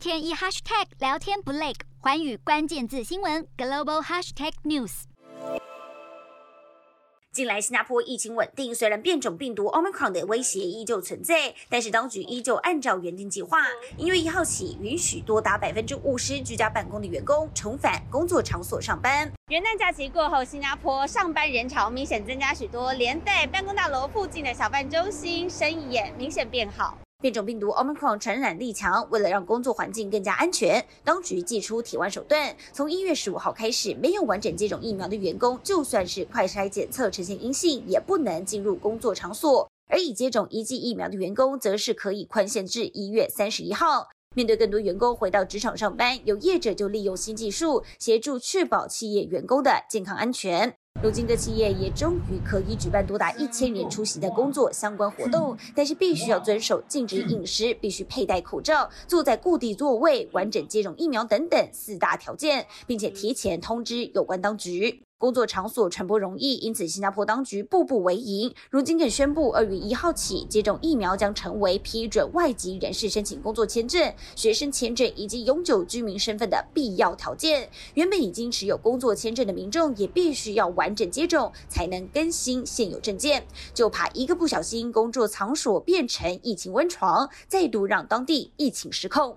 天一 hashtag 聊天不累，环宇关键字新闻 global hashtag news。近来新加坡疫情稳定，虽然变种病毒 Omicron 的威胁依旧存在，但是当局依旧按照原定计划，一月一号起允许多达百分之五十居家办公的员工重返工作场所上班。元旦假期过后，新加坡上班人潮明显增加许多，连带办公大楼附近的小贩中心生意也明显变好。变种病毒 Omicron 传染力强，为了让工作环境更加安全，当局祭出铁腕手段。从一月十五号开始，没有完整接种疫苗的员工，就算是快筛检测呈现阴性，也不能进入工作场所。而已接种一剂疫苗的员工，则是可以宽限至一月三十一号。面对更多员工回到职场上班，有业者就利用新技术协助确保企业员工的健康安全。如今的企业也终于可以举办多达一千人出席的工作相关活动，但是必须要遵守禁止饮食、必须佩戴口罩、坐在固定座位、完整接种疫苗等等四大条件，并且提前通知有关当局。工作场所传播容易，因此新加坡当局步步为营。如今更宣布，二月一号起，接种疫苗将成为批准外籍人士申请工作签证、学生签证以及永久居民身份的必要条件。原本已经持有工作签证的民众，也必须要完整接种，才能更新现有证件。就怕一个不小心，工作场所变成疫情温床，再度让当地疫情失控。